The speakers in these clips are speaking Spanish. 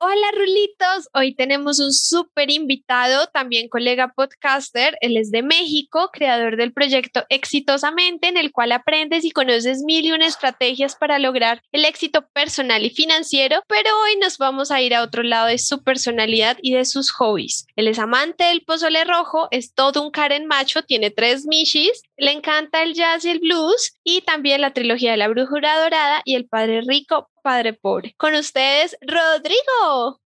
Hola Rulitos, hoy tenemos un súper invitado, también colega podcaster, él es de México, creador del proyecto Exitosamente, en el cual aprendes y conoces mil y una estrategias para lograr el éxito personal y financiero, pero hoy nos vamos a ir a otro lado de su personalidad y de sus hobbies. Él es amante del pozole rojo, es todo un Karen macho, tiene tres mishis, le encanta el jazz y el blues y también la trilogía de la brújula dorada y el padre rico padre pobre. Con ustedes, Rodrigo.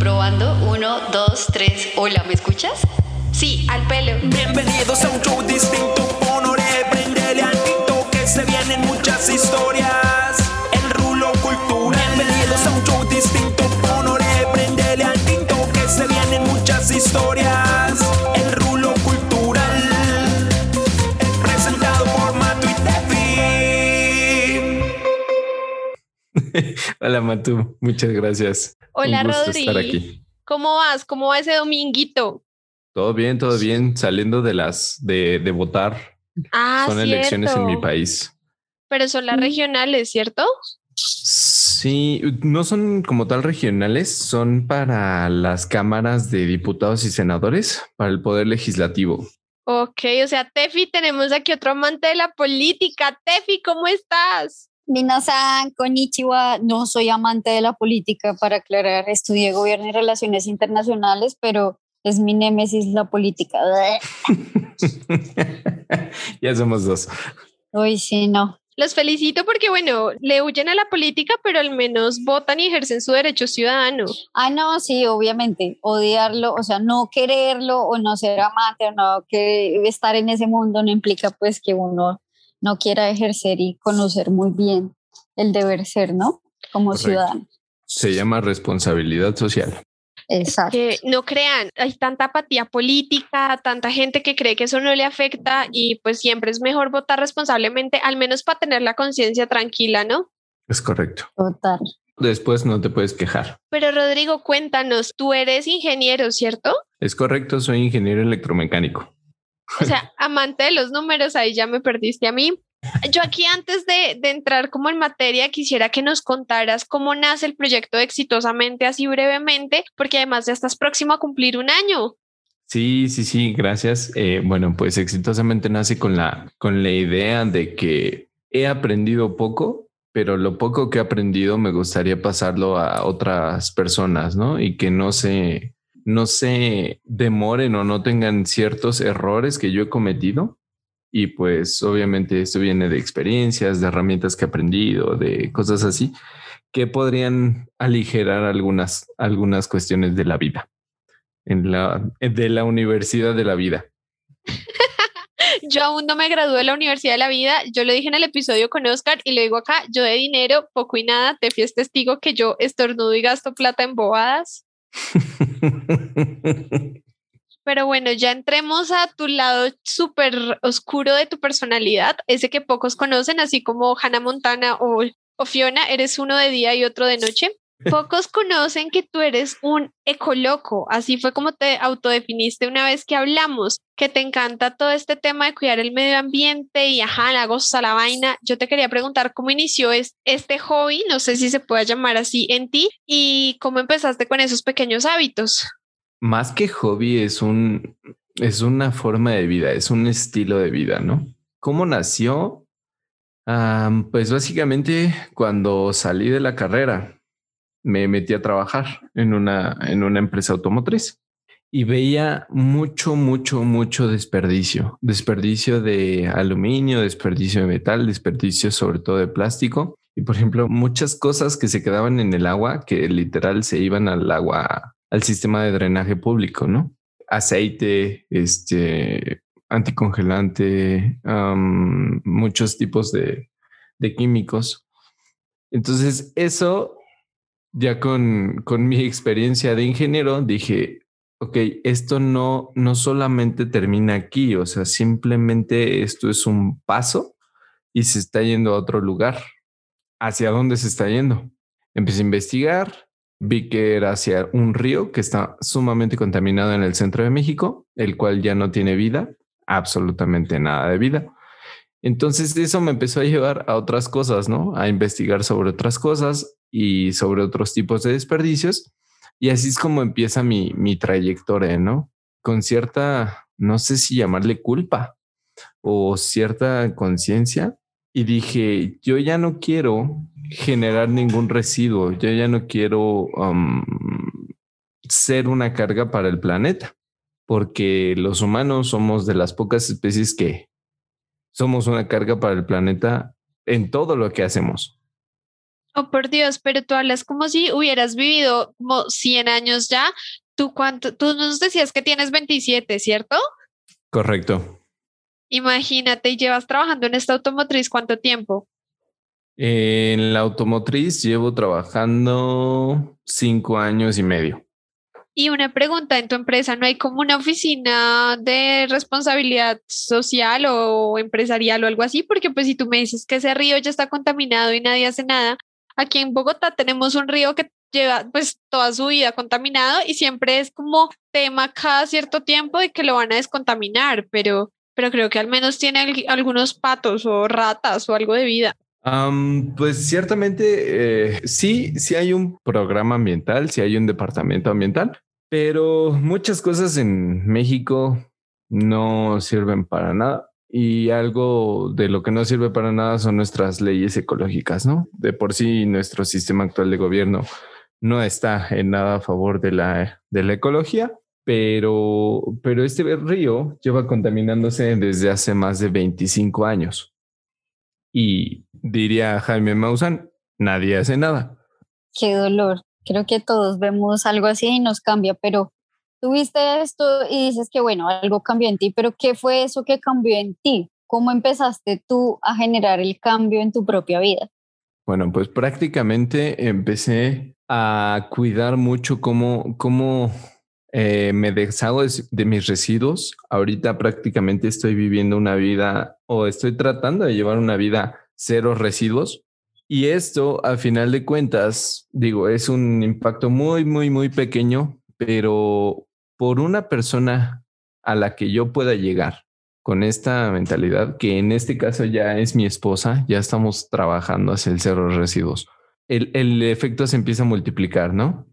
Probando, uno, dos, tres. Hola, ¿me escuchas? Sí, al pelo. Bienvenidos a un show distinto. Honore, prendele al tinto que se vienen muchas historias. El rulo cultural. Bienvenidos a un show distinto. Honore, prendele al tinto que se vienen muchas historias. Hola Matu, muchas gracias. Hola, Un gusto Rodri. estar aquí. ¿Cómo vas? ¿Cómo va ese dominguito? Todo bien, todo bien, saliendo de las de, de votar. Ah, Son elecciones en mi país. Pero son las regionales, ¿cierto? Sí, no son como tal regionales, son para las cámaras de diputados y senadores, para el poder legislativo. Ok, o sea, Tefi, tenemos aquí otro amante de la política. Tefi, ¿cómo estás? Minasan, konnichiwa. No soy amante de la política, para aclarar. Estudié gobierno y relaciones internacionales, pero es mi némesis la política. ya somos dos. Uy, sí, no. Los felicito porque, bueno, le huyen a la política, pero al menos votan y ejercen su derecho ciudadano. Ah, no, sí, obviamente. Odiarlo, o sea, no quererlo o no ser amante o no que estar en ese mundo no implica pues que uno no quiera ejercer y conocer muy bien el deber ser, ¿no? Como Correcto. ciudadano. Se llama responsabilidad social. Exacto. Que no crean, hay tanta apatía política, tanta gente que cree que eso no le afecta y pues siempre es mejor votar responsablemente, al menos para tener la conciencia tranquila, ¿no? Es correcto. Total. Después no te puedes quejar. Pero Rodrigo, cuéntanos, tú eres ingeniero, ¿cierto? Es correcto, soy ingeniero electromecánico. O sea, amante de los números, ahí ya me perdiste a mí. Yo aquí antes de, de entrar como en materia, quisiera que nos contaras cómo nace el proyecto exitosamente, así brevemente, porque además ya estás próximo a cumplir un año. Sí, sí, sí, gracias. Eh, bueno, pues exitosamente nace con la, con la idea de que he aprendido poco, pero lo poco que he aprendido me gustaría pasarlo a otras personas, ¿no? Y que no se, no se demoren o no tengan ciertos errores que yo he cometido. Y pues obviamente esto viene de experiencias, de herramientas que he aprendido, de cosas así, que podrían aligerar algunas, algunas cuestiones de la vida en la de la universidad de la vida. Yo aún no me gradué de la Universidad de la Vida. Yo lo dije en el episodio con Oscar y lo digo acá. Yo de dinero, poco y nada. Te es testigo que yo estornudo y gasto plata en bobadas. Pero bueno, ya entremos a tu lado súper oscuro de tu personalidad, ese que pocos conocen, así como Hannah Montana o, Fiona, eres uno de día y otro de noche. Pocos conocen que tú eres un ecoloco, así fue como te autodefiniste una vez que hablamos, que te encanta todo este tema de cuidar el medio ambiente y ajá, la goza la vaina. Yo te quería preguntar cómo inició es- este hobby, no sé si se puede llamar así en ti, y cómo empezaste con esos pequeños hábitos. Más que hobby es un es una forma de vida, es un estilo de vida, ¿no? ¿Cómo nació? Am, pues básicamente cuando salí de la carrera me metí a trabajar en una en una empresa automotriz y veía mucho, mucho, mucho desperdicio, desperdicio de aluminio, desperdicio de metal, desperdicio sobre todo de plástico. Y por ejemplo, muchas cosas que se quedaban en el agua, que literal se iban al agua, al sistema de drenaje público, ¿no? Aceite, este, anticongelante, am, muchos tipos de, de químicos. Entonces, eso ya con, con mi experiencia de ingeniero, dije, ok, esto no, no solamente termina aquí, o sea, simplemente esto es un paso y se está yendo a otro lugar. ¿Hacia dónde se está yendo? Empecé a investigar, vi que era hacia un río que está sumamente contaminado en el centro de México, el cual ya no tiene vida, absolutamente nada de vida. Entonces eso me empezó a llevar a otras cosas, ¿no? A investigar sobre otras cosas y sobre otros tipos de desperdicios. Y así es como empieza mi, mi trayectoria, ¿no? Con cierta, no sé si llamarle culpa o cierta conciencia. Y dije, yo ya no quiero generar ningún residuo, yo ya no quiero ser una carga para el planeta, porque los humanos somos de las pocas especies que somos una carga para el planeta en todo lo que hacemos. Oh, por Dios, pero tú hablas como si hubieras vivido como 100 años ya. ¿Tú cuánto? Tú nos decías que tienes 27, ¿cierto? Correcto. Imagínate, y llevas trabajando en esta automotriz cuánto tiempo? En la automotriz llevo trabajando cinco años y medio. Y una pregunta, ¿en tu empresa no hay como una oficina de responsabilidad social o empresarial o algo así? Porque pues si tú me dices que ese río ya está contaminado y nadie hace nada, aquí en Bogotá tenemos un río que lleva pues toda su vida contaminado y siempre es como tema cada cierto tiempo de que lo van a descontaminar, pero, pero creo que al menos tiene algunos patos o ratas o algo de vida. pues ciertamente eh, sí, sí hay un programa ambiental, sí hay un departamento ambiental, pero muchas cosas en México no sirven para nada. Y algo de lo que no sirve para nada son nuestras leyes ecológicas, ¿no? De por sí nuestro sistema actual de gobierno no está en nada a favor de la, de la ecología, pero, pero este río lleva contaminándose desde hace más de 25 años. Y diría Jaime Maussan, nadie hace nada. Qué dolor. Creo que todos vemos algo así y nos cambia, pero tú viste esto y dices que bueno, algo cambió en ti, pero ¿qué fue eso que cambió en ti? ¿Cómo empezaste tú a generar el cambio en tu propia vida? Bueno, pues prácticamente empecé a cuidar mucho cómo, cómo eh, me deshago de, mis residuos. Ahorita prácticamente estoy viviendo una vida o estoy tratando de llevar una vida cero residuos y esto, a final de cuentas, digo, es un impacto muy, muy, muy pequeño, pero por una persona a la que yo pueda llegar con esta mentalidad, que en este caso ya es mi esposa, ya estamos trabajando hacia el cero de residuos, el, el efecto se empieza a multiplicar, ¿no?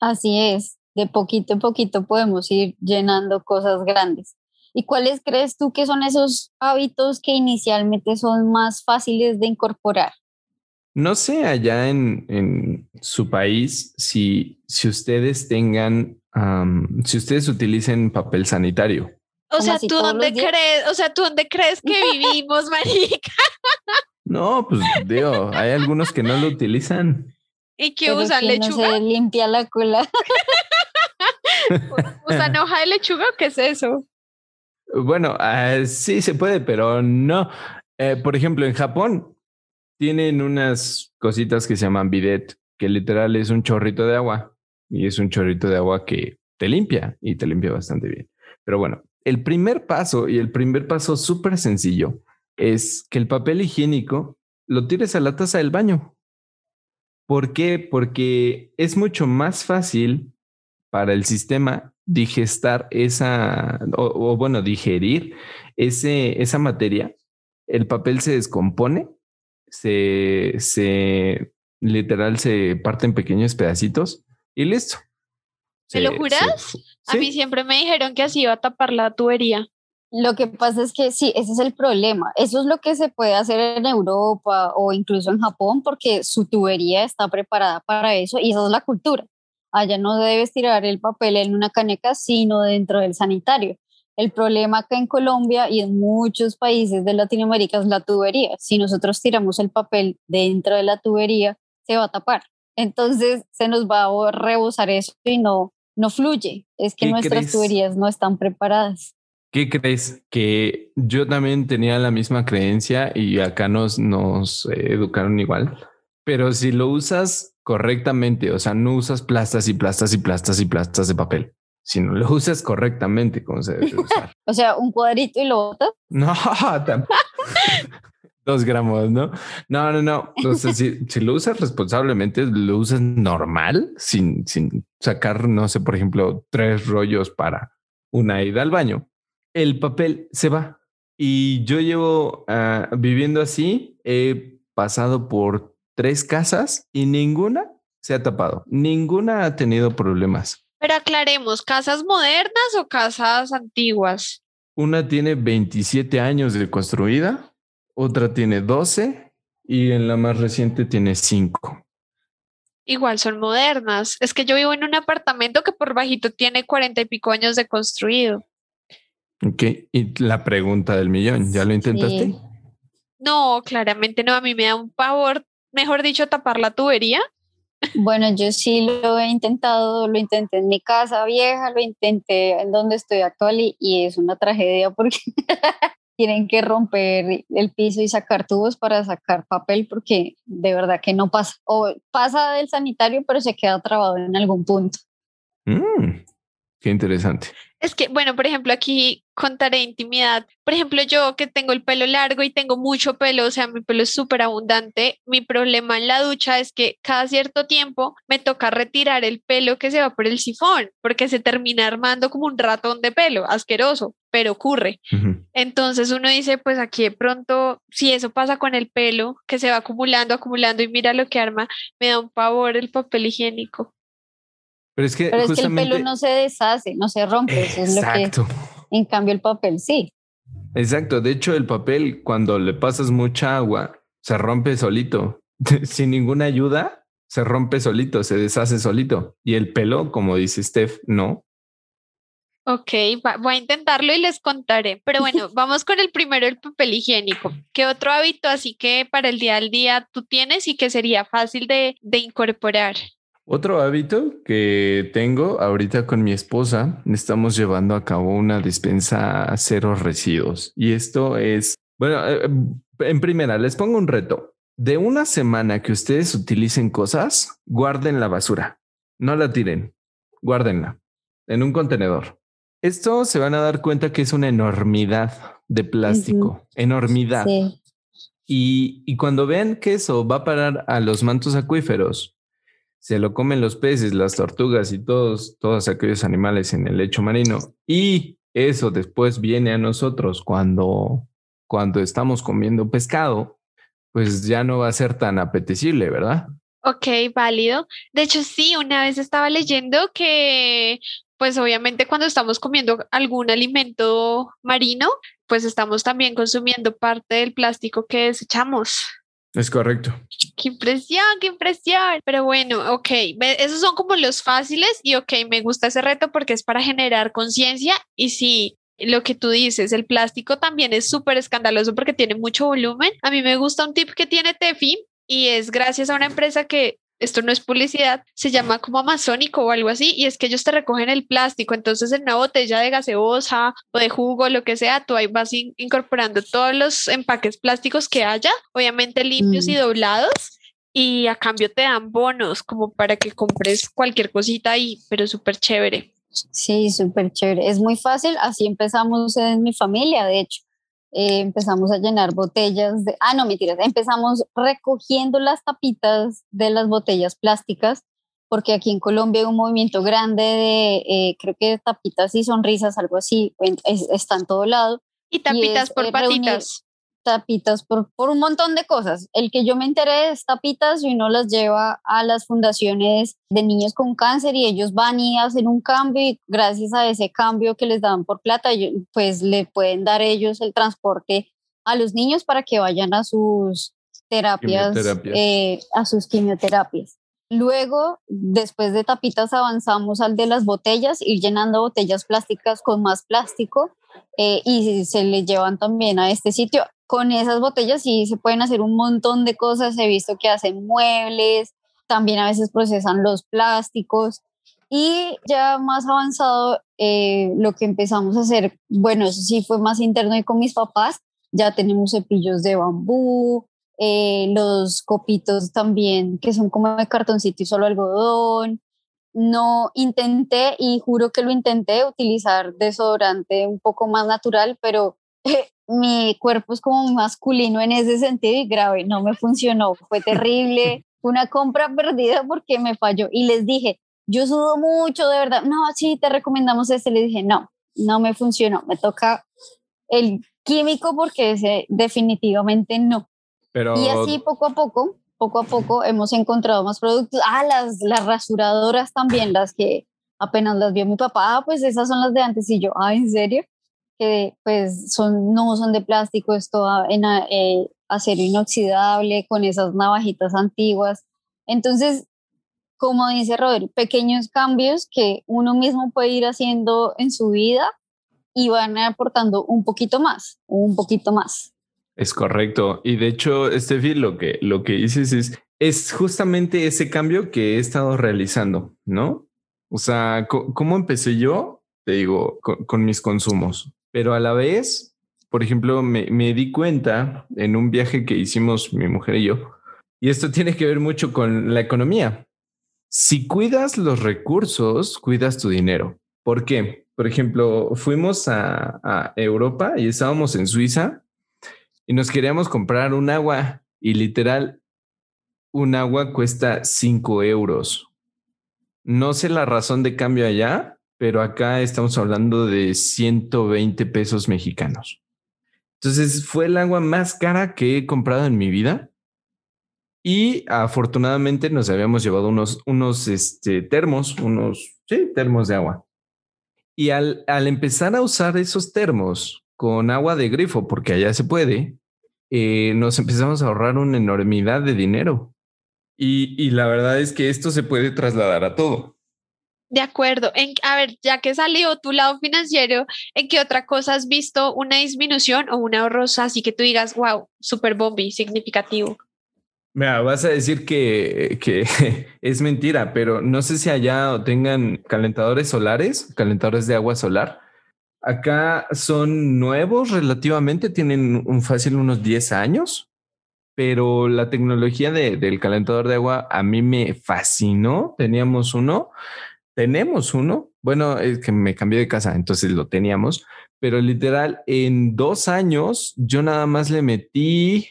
Así es, de poquito en poquito podemos ir llenando cosas grandes. ¿Y cuáles crees tú que son esos hábitos que inicialmente son más fáciles de incorporar? No sé allá en, su país si, si ustedes tengan, si ustedes utilicen papel sanitario. O sea, ¿tú dónde crees, o sea, ¿tú dónde crees que vivimos, marica? No, pues digo, hay algunos que no lo utilizan. ¿Y qué usan? ¿Lechuga? No se limpia la cola. ¿Usan hoja de lechuga o qué es eso? Bueno, ah, sí se puede, pero no. Eh, por ejemplo, en Japón tienen unas cositas que se llaman bidet, que literal es un chorrito de agua y es un chorrito de agua que te limpia y te limpia bastante bien. Pero bueno, el primer paso y el primer paso súper sencillo es que el papel higiénico lo tires a la taza del baño. ¿Por qué? Porque es mucho más fácil para el sistema digestar esa, o, o bueno, digerir esa materia. El papel se descompone se, se literal se parte en pequeños pedacitos y listo. ¿Me lo juras? a mí siempre me dijeron que así iba a tapar la tubería. Lo que pasa es que sí, ese es el problema. Eso es lo que se puede hacer en Europa o incluso en Japón porque su tubería está preparada para eso y esa es la cultura. Allá no debes tirar el papel en una caneca, sino dentro del sanitario. El problema acá en Colombia y en muchos países de Latinoamérica es la tubería. Si nosotros tiramos el papel dentro de la tubería, se va a tapar. Entonces se nos va a rebosar eso y no, no fluye. Es que nuestras tuberías no están preparadas. ¿Qué crees? Que yo también tenía la misma creencia y acá nos, nos educaron igual. Pero si lo usas correctamente, o sea, no usas plastas y plastas y plastas y plastas de papel si no lo usas correctamente, como se debe usar. o sea, un cuadrito y lo botas. No, dos gramos, ¿no? No, no, no. Entonces, si, si, lo usas responsablemente, lo usas normal, sin, sin sacar, no sé, por ejemplo, tres rollos para una ida al baño, el papel se va. Y yo llevo ah, viviendo así, he pasado por tres casas y ninguna se ha tapado. Ninguna ha tenido problemas. Pero aclaremos, ¿casas modernas o casas antiguas? Una tiene 27 años de construida, otra tiene 12 y en la más reciente tiene 5. Igual son modernas. Es que yo vivo en un apartamento que por bajito tiene 40 y pico años de construido. Ok, y la pregunta del millón, ¿ya lo intentaste? Sí. No, claramente no. A mí me da un pavor, mejor dicho, tapar la tubería. Bueno, yo sí lo he intentado, lo intenté en mi casa vieja, lo intenté en donde estoy actual y, y es una tragedia porque tienen que romper el piso y sacar tubos para sacar papel porque de verdad que no pasa. O pasa del sanitario, pero se queda trabado en algún punto. Mm, qué interesante. Es que, bueno, por ejemplo, aquí contaré intimidad. Por ejemplo, yo que tengo el pelo largo y tengo mucho pelo, o sea, mi pelo es súper abundante. Mi problema en la ducha es que cada cierto tiempo me toca retirar el pelo que se va por el sifón, porque se termina armando como un ratón de pelo, asqueroso, pero ocurre. Entonces uno dice, pues aquí de pronto, si eso pasa con el pelo, que se va acumulando, acumulando y mira lo que arma, me da un pavor el papel higiénico. Pero es que Pero es que el pelo no se deshace, no se rompe. Eso es lo que, Exacto. en cambio, el papel sí. Exacto. De hecho, el papel, cuando le pasas mucha agua, se rompe solito. Sin ninguna ayuda, se rompe solito, se deshace solito. Y el pelo, como dice Steph, no. Ok, va- voy a intentarlo y les contaré. Pero bueno, vamos con el primero, el papel higiénico. ¿Qué otro hábito así que para el día al día tú tienes y que sería fácil de, de incorporar? Otro hábito que tengo ahorita con mi esposa, estamos llevando a cabo una despensa a cero residuos. Y esto es, bueno, eh, en primera, les pongo un reto. De una semana que ustedes utilicen cosas, guarden la basura. No la tiren, guárdenla en un contenedor. Esto se van a dar cuenta que es una enormidad de plástico, enormidad. Sí. Y, y cuando vean que eso va a parar a los mantos acuíferos, se lo comen los peces, las tortugas y todos, todos aquellos animales en el lecho marino. Y eso después viene a nosotros cuando, cuando estamos comiendo pescado, pues ya no va a ser tan apetecible, ¿verdad? Ok, válido. De hecho, sí, una vez estaba leyendo que, pues obviamente cuando estamos comiendo algún alimento marino, pues estamos también consumiendo parte del plástico que desechamos. Es correcto. Qué impresión, qué impresión. Pero bueno, ok, esos son como los fáciles y ok, me gusta ese reto porque es para generar conciencia y sí. Lo que tú dices, el plástico también es súper escandaloso porque tiene mucho volumen. A mí me gusta un tip que tiene Tefi y es gracias a una empresa que esto no es publicidad, se llama como Amazónico o algo así, y es que ellos te recogen el plástico, entonces en una botella de gaseosa o de jugo, lo que sea, tú ahí vas in- incorporando todos los empaques plásticos que haya, obviamente limpios y Mm. doblados, y a cambio te dan bonos como para que compres cualquier cosita ahí, pero súper chévere. Sí, súper chévere. Es muy fácil. Así empezamos en mi familia, de hecho. Eh, empezamos a llenar botellas de... Ah, no, mentiras. Empezamos recogiendo las tapitas de las botellas plásticas, porque aquí en Colombia hay un movimiento grande de, eh, creo que tapitas y sonrisas, algo así, en- es- está en todo lado. Y tapitas es, por eh, patitas. Tapitas por, por un montón de cosas. El que yo me enteré es tapitas y uno las lleva a las fundaciones de niños con cáncer y ellos van y hacen un cambio y gracias a ese cambio que les dan por plata, pues le pueden dar ellos el transporte a los niños para que vayan a sus terapias, eh, a sus quimioterapias. Luego, después de tapitas, avanzamos al de las botellas, ir llenando botellas plásticas con más plástico eh, y se le llevan también a este sitio. Con esas botellas sí se pueden hacer un montón de cosas. He visto que hacen muebles, también a veces procesan los plásticos. Y ya más avanzado, eh, lo que empezamos a hacer, bueno, eso sí fue más interno y con mis papás, ya tenemos cepillos de bambú, eh, los copitos también, que son como de cartoncito y solo algodón. No intenté, y juro que lo intenté, utilizar desodorante un poco más natural, pero eh, mi cuerpo es como masculino en ese sentido y grave, no me funcionó, fue terrible, fue una compra perdida porque me falló. Y les dije, yo sudo mucho, de verdad, no, sí, te recomendamos este. Le dije, no, no me funcionó, me toca el químico porque ese definitivamente no. Pero Y así poco a poco, poco a poco hemos encontrado más productos. Ah, las, las rasuradoras también, las que apenas las vio mi papá, ah, pues esas son las de antes y yo, ah, ¿en serio? Que pues son, no son de plástico, es todo en eh, acero inoxidable, con esas navajitas antiguas. Entonces, como dice Robert, pequeños cambios que uno mismo puede ir haciendo en su vida y van aportando un poquito más, un poquito más. Es correcto. Y de hecho, Steffi, lo que, lo que dices es, es justamente ese cambio que he estado realizando, ¿no? O sea, ¿cómo empecé yo? Te digo, con, mis consumos. Pero a la vez, por ejemplo, me, di cuenta en un viaje que hicimos mi mujer y yo, y esto tiene que ver mucho con la economía. Si cuidas los recursos, cuidas tu dinero. ¿Por qué? Por ejemplo, fuimos a, Europa y estábamos en Suiza y nos queríamos comprar un agua y literal, un agua cuesta 5 euros. No sé la razón de cambio allá, pero acá estamos hablando de 120 pesos mexicanos. Entonces fue el agua más cara que he comprado en mi vida. Y afortunadamente nos habíamos llevado unos, unos este, termos, unos sí, termos de agua. Y al, empezar a usar esos termos con agua de grifo, porque allá se puede, eh, nos empezamos a ahorrar una enormidad de dinero. Y, la verdad es que esto se puede trasladar a todo. De acuerdo. En, a ver, ya que salió tu lado financiero, ¿en qué otra cosa has visto una disminución o un ahorro así que tú digas, wow, super bombi, significativo? Mira, vas a decir que, que, es mentira, pero no sé si allá tengan calentadores solares, calentadores de agua solar. Acá son nuevos relativamente, tienen un fácil unos 10 años, pero la tecnología del calentador de agua a mí me fascinó. Teníamos uno, tenemos uno. Bueno, es que me cambié de casa, entonces lo teníamos, pero literal en dos años yo nada más le metí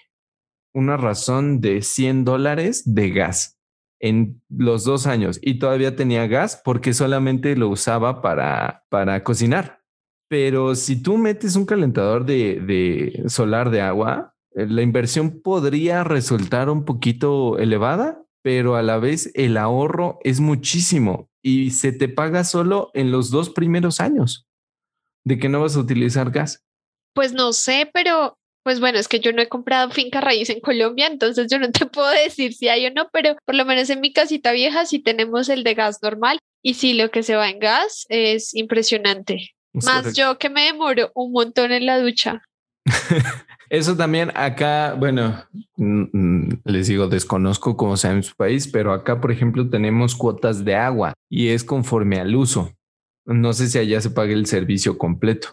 una razón de 100 dólares de gas en los dos años y todavía tenía gas porque solamente lo usaba para, para cocinar. Pero si tú metes un calentador de, de solar de agua, eh, la inversión podría resultar un poquito elevada, pero a la vez el ahorro es muchísimo y se te paga solo en los dos primeros años de que no vas a utilizar gas. Pues no sé, pero pues bueno, es que yo no he comprado finca raíz en Colombia, entonces yo no te puedo decir si hay o no, pero por lo menos en mi casita vieja sí tenemos el de gas normal y sí lo que se va en gas es impresionante. Más yo que me demoro un montón en la ducha. Eso también acá, bueno, les digo, desconozco cómo sea en su país, pero acá, por ejemplo, tenemos cuotas de agua y es conforme al uso. No sé si allá se paga el servicio completo.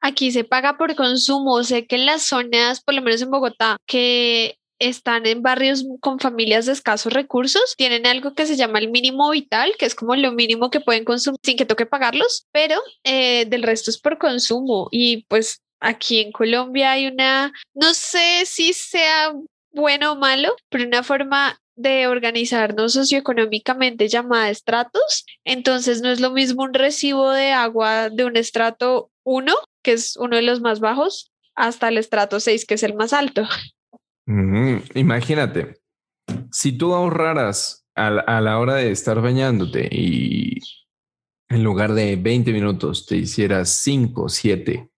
Aquí se paga por consumo. Sé que en las zonas, por lo menos en Bogotá, que están en barrios con familias de escasos recursos, tienen algo que se llama el mínimo vital, que es como lo mínimo que pueden consumir sin que toque pagarlos, pero eh, del resto es por consumo. Y pues aquí en Colombia hay una, no sé si sea bueno o malo, pero una forma de organizarnos socioeconómicamente llamada estratos. Entonces no es lo mismo un recibo de agua de un estrato 1 que es uno de los más bajos, hasta el estrato 6, que es el más alto. Imagínate, si tú ahorraras a la, hora de estar bañándote y en lugar de 20 minutos te hicieras 5, 7,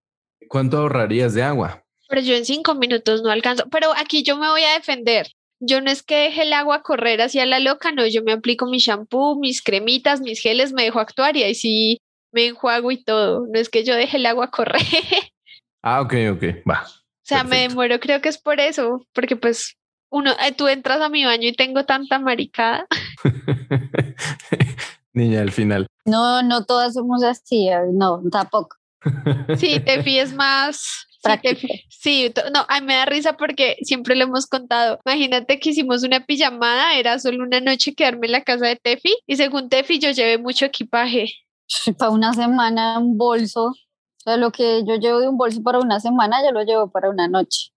¿cuánto ahorrarías de agua? Pero yo en 5 minutos no alcanzo. Pero aquí yo me voy a defender. Yo no es que deje el agua correr hacia la loca, no, yo me aplico mi shampoo, mis cremitas, mis geles, me dejo actuar y ahí sí me enjuago y todo. No es que yo deje el agua correr. Ah, ok, ok, va. O sea, me demoro, creo que es por eso, porque pues uno, eh, tú entras a mi baño y tengo tanta maricada. Niña, al final. No, no todas somos así, eh, no, tampoco. Sí, te fíes más. Sí, no, a mí me da risa porque siempre lo hemos contado. Imagínate que hicimos una pijamada, era solo una noche quedarme en la casa de Tefi y según Tefi yo llevé mucho equipaje. para una semana un bolso. O sea, lo que yo llevo de un bolso para una semana, yo lo llevo para una noche.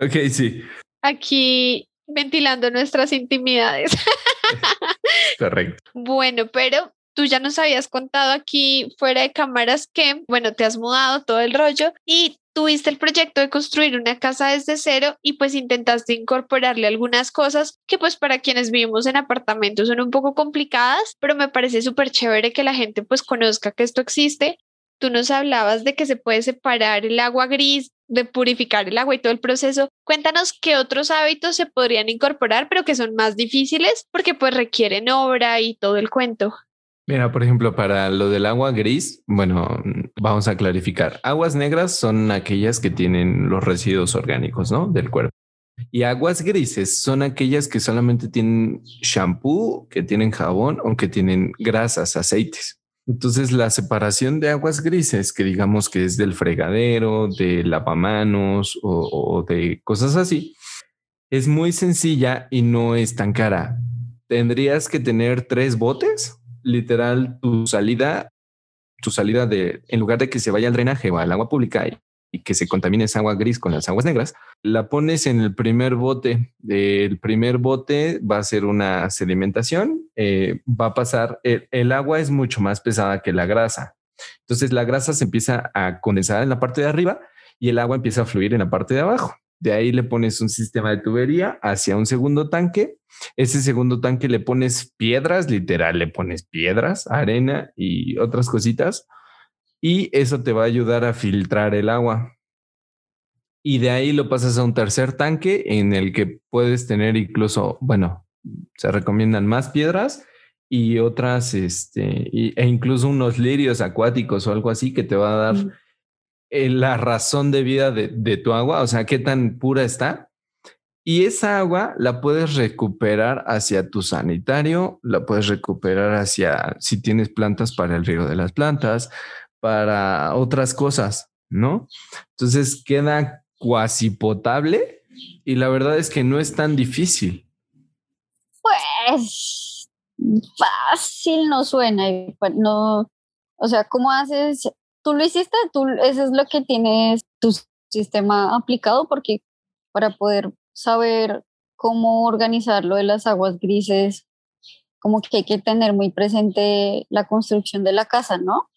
ok, sí. Aquí ventilando nuestras intimidades. Correcto. Bueno, pero tú ya nos habías contado aquí fuera de cámaras que, bueno, te has mudado todo el rollo y tuviste el proyecto de construir una casa desde cero y pues intentaste incorporarle algunas cosas que pues para quienes vivimos en apartamentos son un poco complicadas, pero me parece súper chévere que la gente pues conozca que esto existe. Tú nos hablabas de que se puede separar el agua gris, de purificar el agua y todo el proceso. Cuéntanos qué otros hábitos se podrían incorporar, pero que son más difíciles porque pues requieren obra y todo el cuento. Mira, por ejemplo, para lo del agua gris, bueno, vamos a clarificar. Aguas negras son aquellas que tienen los residuos orgánicos, ¿no? Del cuerpo. Y aguas grises son aquellas que solamente tienen shampoo, que tienen jabón o que tienen grasas, aceites. Entonces, la separación de aguas grises, que digamos que es del fregadero, de lavamanos o, o de cosas así, es muy sencilla y no es tan cara. Tendrías que tener tres botes literal tu salida, tu salida de, en lugar de que se vaya al drenaje o al agua pública y, que se contamine esa agua gris con las aguas negras, la pones en el primer bote. El primer bote va a ser una sedimentación, eh, va a pasar, el, el agua es mucho más pesada que la grasa. Entonces la grasa se empieza a condensar en la parte de arriba y el agua empieza a fluir en la parte de abajo. De ahí le pones un sistema de tubería hacia un segundo tanque. Ese segundo tanque le pones piedras, literal, le pones piedras, arena y otras cositas. Y eso te va a ayudar a filtrar el agua. Y de ahí lo pasas a un tercer tanque en el que puedes tener incluso, bueno, se recomiendan más piedras y otras, este, e incluso unos lirios acuáticos o algo así que te va a dar eh, la razón de vida de, tu agua, o sea, qué tan pura está. Y esa agua la puedes recuperar hacia tu sanitario, la puedes recuperar hacia si tienes plantas para el riego de las plantas, para otras cosas, ¿no? Entonces queda cuasi potable y la verdad es que no es tan difícil. Pues fácil no suena, pues, no, o sea, ¿cómo haces tú lo hiciste, tú, eso es lo que tienes tu sistema aplicado, porque para poder saber cómo organizar lo de las aguas grises, como que hay que tener muy presente la construcción de la casa, ¿no?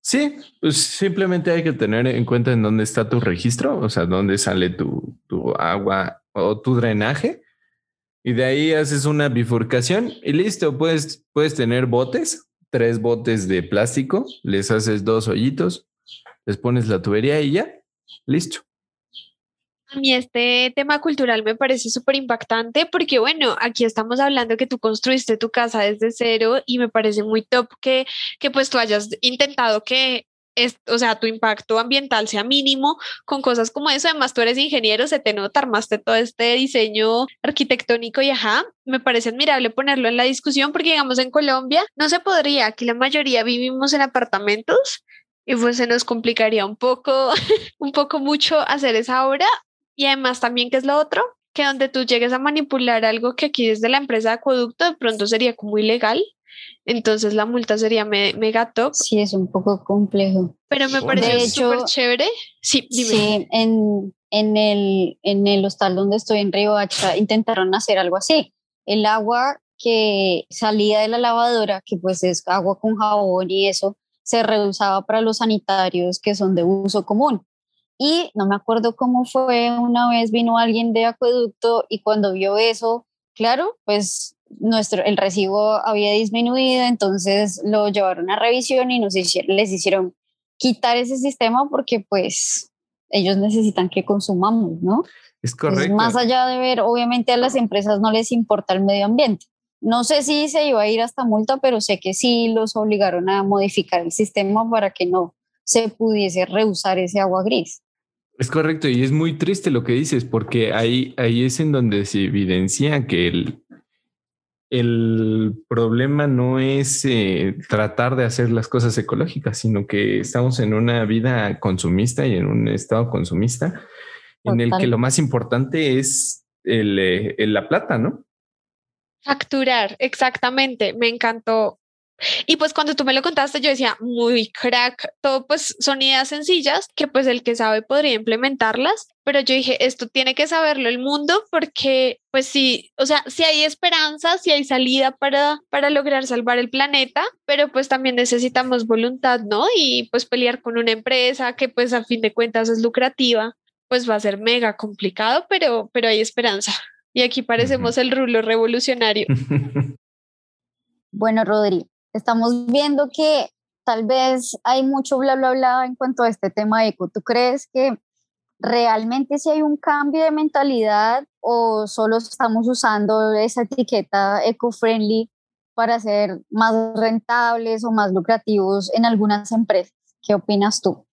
Sí, pues simplemente hay que tener en cuenta en dónde está tu registro, o sea, dónde sale tu, tu agua o tu drenaje. Y de ahí haces una bifurcación y listo, puedes, puedes tener botes tres botes de plástico, les haces dos hoyitos, les pones la tubería y ya, listo. A mí este tema cultural me parece súper impactante porque, bueno, aquí estamos hablando que tú construiste tu casa desde cero y me parece muy top que, que pues tú hayas intentado que es, o sea, tu impacto ambiental sea mínimo con cosas como eso. Además, tú eres ingeniero, se te nota, armaste todo este diseño arquitectónico y ajá, me parece admirable ponerlo en la discusión porque, digamos, en Colombia no se podría, aquí la mayoría vivimos en apartamentos y pues se nos complicaría un poco, un poco mucho hacer esa obra. Y además también, ¿qué es lo otro? Que donde tú llegues a manipular algo que aquí desde la empresa de acueducto de pronto sería como ilegal entonces la multa sería mega top. Sí, es un poco complejo. Pero me parece súper chévere. Sí, dime. Sí, en, en, el, en el hostal donde estoy en Río Hacha intentaron hacer algo así. El agua que salía de la lavadora, que pues es agua con jabón y eso, se reusaba para los sanitarios que son de uso común. Y no me acuerdo cómo fue, una vez vino alguien de acueducto y cuando vio eso, claro, pues nuestro, el recibo había disminuido, entonces lo llevaron a revisión y nos hicieron, les hicieron quitar ese sistema porque pues ellos necesitan que consumamos, ¿no? Es correcto. más allá de ver, obviamente a las empresas no les importa el medio ambiente. No sé si se iba a ir hasta multa, pero sé que sí los obligaron a modificar el sistema para que no se pudiese reusar ese agua gris. Es correcto y es muy triste lo que dices porque ahí, ahí es en donde se evidencia que el, el problema no es eh, tratar de hacer las cosas ecológicas, sino que estamos en una vida consumista y en un estado consumista en el que lo más importante es el, eh, la plata, ¿no? Facturar, exactamente. Me encantó Y pues cuando tú me lo contaste, yo decía, muy crack, todo pues son ideas sencillas que pues el que sabe podría implementarlas, pero yo dije, esto tiene que saberlo el mundo porque pues sí, o sea, si hay esperanza, si hay salida para, para lograr salvar el planeta, pero pues también necesitamos voluntad, ¿no? Y pues pelear con una empresa que pues a fin de cuentas es lucrativa, pues va a ser mega complicado, pero, pero hay esperanza. Y aquí parecemos el rulo revolucionario. Bueno, Rodri, estamos viendo que tal vez hay mucho bla, bla, bla en cuanto a este tema eco. ¿Tú crees que realmente si hay un cambio de mentalidad o solo estamos usando esa etiqueta eco-friendly para ser más rentables o más lucrativos en algunas empresas? ¿Qué opinas tú?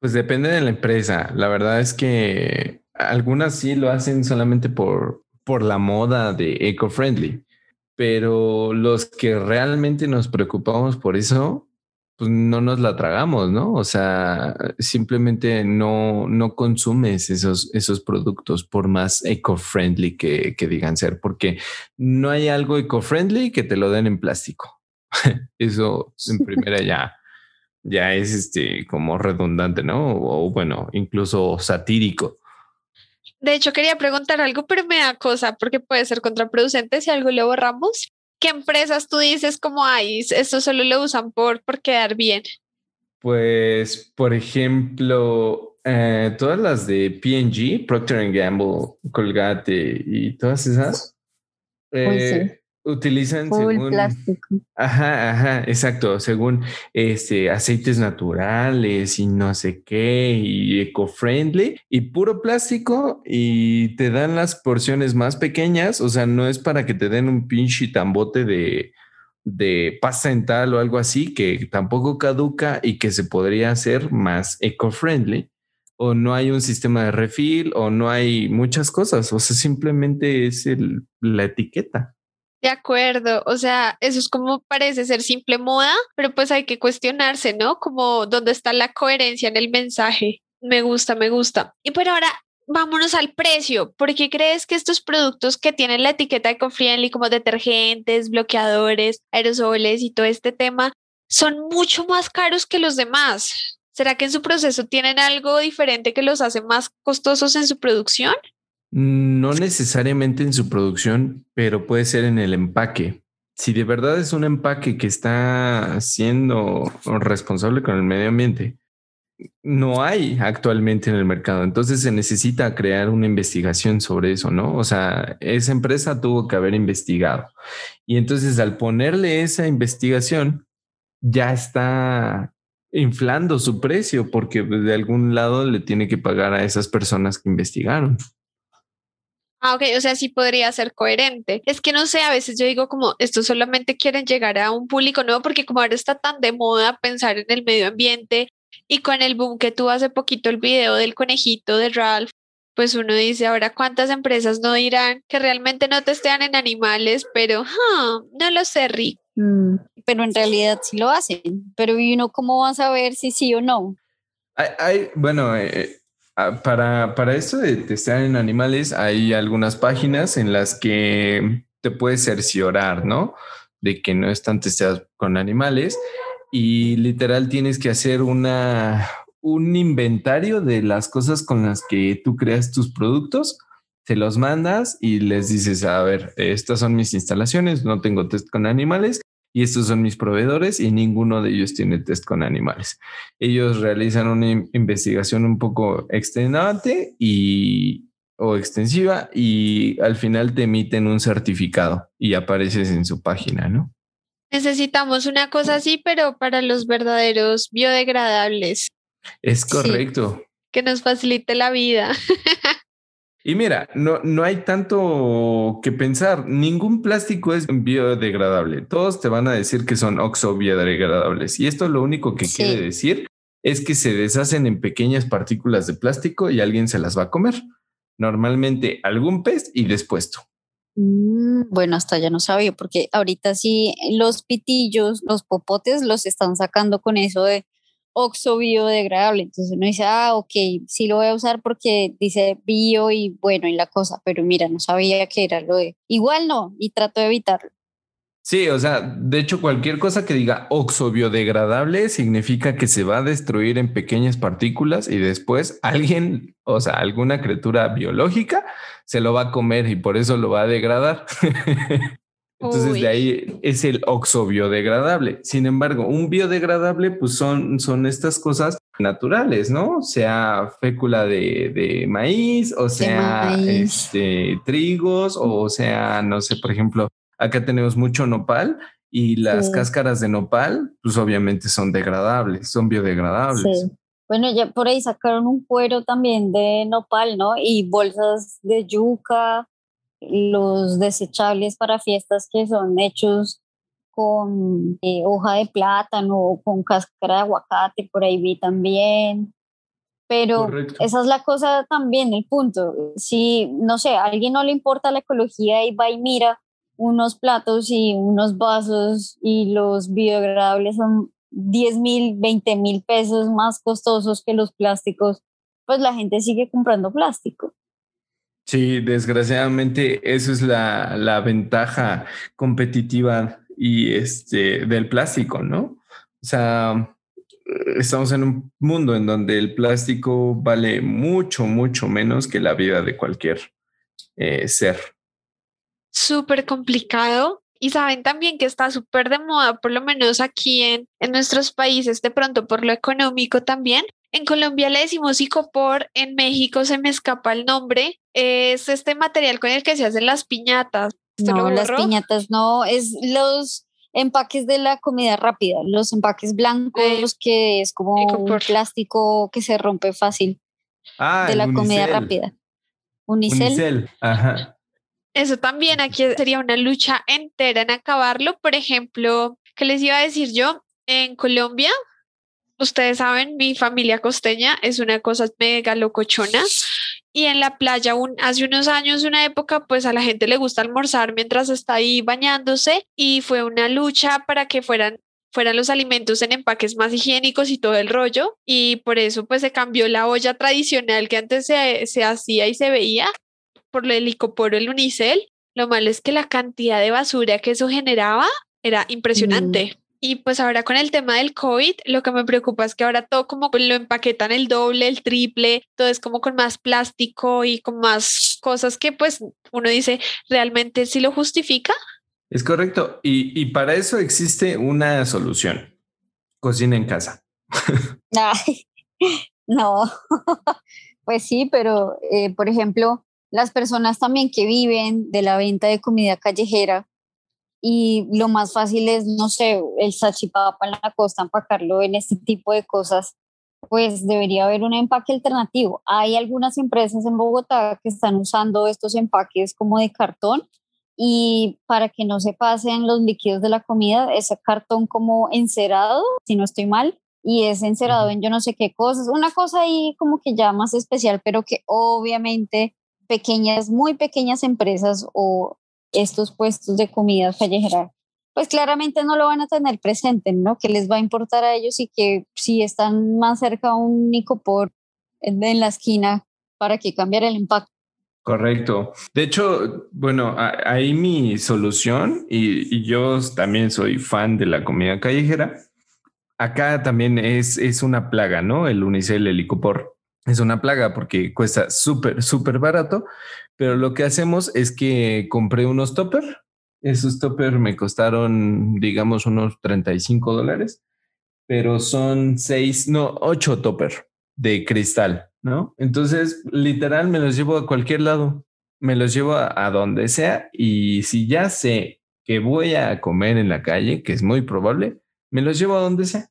Pues depende de la empresa. La verdad es que algunas sí lo hacen solamente por, por la moda de eco-friendly pero los que realmente nos preocupamos por eso, pues no nos la tragamos, ¿no? O sea, simplemente no, no consumes esos, esos productos por más eco-friendly que, que digan ser, porque no hay algo eco-friendly que te lo den en plástico. eso en primera ya, ya es este como redundante, ¿no? O bueno, incluso satírico. De hecho, quería preguntar algo, pero me da cosa porque puede ser contraproducente si algo le borramos. ¿Qué empresas tú dices como hay? Esto solo lo usan por, por quedar bien. Pues, por ejemplo, eh, todas las de PG, Procter Gamble, Colgate y todas esas. Eh, utilizan según plástico. Ajá, ajá, exacto, según este aceites naturales y no sé qué y eco-friendly y puro plástico y te dan las porciones más pequeñas, o sea, no es para que te den un pinche tambote de de pasta dental o algo así que tampoco caduca y que se podría hacer más eco-friendly o no hay un sistema de refill o no hay muchas cosas, o sea, simplemente es el, la etiqueta. De acuerdo, o sea, eso es como parece ser simple moda, pero pues hay que cuestionarse, ¿no? Como dónde está la coherencia en el mensaje. Me gusta, me gusta. Y por ahora, vámonos al precio. ¿Por qué crees que estos productos que tienen la etiqueta eco-friendly como detergentes, bloqueadores, aerosoles y todo este tema son mucho más caros que los demás? ¿Será que en su proceso tienen algo diferente que los hace más costosos en su producción? No necesariamente en su producción, pero puede ser en el empaque. Si de verdad es un empaque que está siendo responsable con el medio ambiente, no hay actualmente en el mercado. Entonces se necesita crear una investigación sobre eso, ¿no? O sea, esa empresa tuvo que haber investigado. Y entonces al ponerle esa investigación, ya está inflando su precio porque de algún lado le tiene que pagar a esas personas que investigaron. Ah, ok, o sea, sí podría ser coherente. Es que no sé, a veces yo digo como, esto solamente quieren llegar a un público nuevo porque como ahora está tan de moda pensar en el medio ambiente y con el boom que tuvo hace poquito el video del conejito de Ralph, pues uno dice ahora cuántas empresas no dirán que realmente no testean en animales, pero no lo sé, Rick. Mm, pero en realidad sí lo hacen, pero ¿y uno cómo va a saber si sí o no? Hay, bueno, eh, para, para esto de testear en animales, hay algunas páginas en las que te puedes cerciorar, ¿no? De que no están testeadas con animales y literal tienes que hacer una, un inventario de las cosas con las que tú creas tus productos, te los mandas y les dices, a ver, estas son mis instalaciones, no tengo test con animales, y estos son mis proveedores y ninguno de ellos tiene test con animales. Ellos realizan una investigación un poco extenuante y o extensiva y al final te emiten un certificado y apareces en su página, ¿no? Necesitamos una cosa así, pero para los verdaderos biodegradables. Es correcto. que nos facilite la vida. Y mira, no, no hay tanto que pensar. Ningún plástico es biodegradable. Todos te van a decir que son oxo biodegradables. Y esto lo único que quiere decir es que se deshacen en pequeñas partículas de plástico y alguien se las va a comer. Normalmente algún pez y después tú. Mm, bueno, hasta ya no sabía, porque ahorita sí los pitillos, los popotes los están sacando con eso de oxo biodegradable. Entonces uno dice, ah, ok, sí lo voy a usar porque dice bio y bueno y la cosa, pero mira, no sabía que era lo de... Igual no, y trato de evitarlo. Sí, o sea, de hecho, cualquier cosa que diga oxobiodegradable significa que se va a destruir en pequeñas partículas y después alguien, o sea, alguna criatura biológica se lo va a comer y por eso lo va a degradar. Entonces, de ahí es el oxobiodegradable. Sin embargo, un biodegradable, pues son, son estas cosas naturales, ¿no? Sea fécula de, maíz, o sea, Este, trigos, o sea, no sé, por ejemplo, acá tenemos mucho nopal y las cáscaras de nopal, pues obviamente son degradables, son biodegradables. Sí. Bueno, ya por ahí sacaron un cuero también de nopal, ¿no? Y bolsas de yuca, los desechables para fiestas que son hechos con eh, hoja de plátano o con cáscara de aguacate, por ahí vi también. Pero esa es la cosa también, el punto. Si, no sé, a alguien no le importa la ecología y va y mira unos platos y unos vasos y los biodegradables son 10 mil, 20 mil pesos más costosos que los plásticos, pues la gente sigue comprando plástico. Sí, desgraciadamente eso es la, la ventaja competitiva y este del plástico, ¿no? O sea, estamos en un mundo en donde el plástico vale mucho, mucho menos que la vida de cualquier eh, ser. Súper complicado. Y saben también que está súper de moda, por lo menos aquí en, en nuestros países, de pronto por lo económico también, en Colombia le decimos icopor, en México se me escapa el nombre. Es este material con el que se hacen las piñatas. No, las piñatas no, es los empaques de la comida rápida, los empaques blancos que es como un plástico que se rompe fácil ah, de la comida rápida. Unicel. Unicel. Ajá. Eso también aquí sería una lucha entera en acabarlo. Por ejemplo, ¿qué les iba a decir yo? En Colombia ustedes saben, mi familia costeña es una cosa mega locochona. Y en la playa, hace unos años, una época, pues a la gente le gusta almorzar mientras está ahí bañándose y fue una lucha para que fueran fueran los alimentos en empaques más higiénicos y todo el rollo. Y por eso pues se cambió la olla tradicional que antes se, se hacía y se veía por el licoporo, el unicel. Lo malo es que la cantidad de basura que eso generaba era impresionante. Y pues ahora con el tema del COVID, lo que me preocupa es que ahora todo como lo empaquetan el doble, el triple, todo es como con más plástico y con más cosas que pues uno dice, ¿realmente sí lo justifica? Es correcto. Y, para eso existe una solución. Cocina en casa. no, pues sí, pero eh, por ejemplo, las personas también que viven de la venta de comida callejera, y lo más fácil es, no sé, el sachipapa en la costa, empacarlo en este tipo de cosas, pues debería haber un empaque alternativo. Hay algunas empresas en Bogotá que están usando estos empaques como de cartón y para que no se pasen los líquidos de la comida, ese cartón como encerado, si no estoy mal, y es encerado en yo no sé qué cosas, una cosa ahí como que ya más especial, pero que obviamente pequeñas, muy pequeñas empresas o estos puestos de comida callejera, pues claramente no lo van a tener presente, ¿no? Que les va a importar a ellos y que si están más cerca a un Nicopor en la esquina, ¿para que cambiar el impacto? Correcto. De hecho, bueno, ahí mi solución, y, yo también soy fan de la comida callejera, acá también es, es una plaga, ¿no? El unicel, el licopor. Es una plaga porque cuesta súper, súper barato, pero lo que hacemos es que compré unos topper. Esos topper me costaron, digamos, unos 35 dólares, pero son seis, no, ocho topper de cristal, ¿no? Entonces, literal, me los llevo a cualquier lado, me los llevo a, donde sea y si ya sé que voy a comer en la calle, que es muy probable, me los llevo a donde sea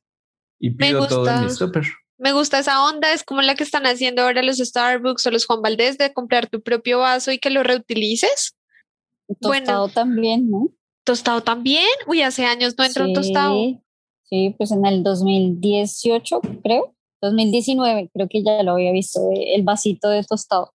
y pido todo en mis topper. Me gusta esa onda, es como la que están haciendo ahora los Starbucks o los Juan Valdés de comprar tu propio vaso y que lo reutilices. Tostado también, ¿no? Tostado también. Uy, hace años no entró un tostado. Sí, pues en el 2018, creo. 2019, creo que ya lo había visto, eh, el vasito de tostado.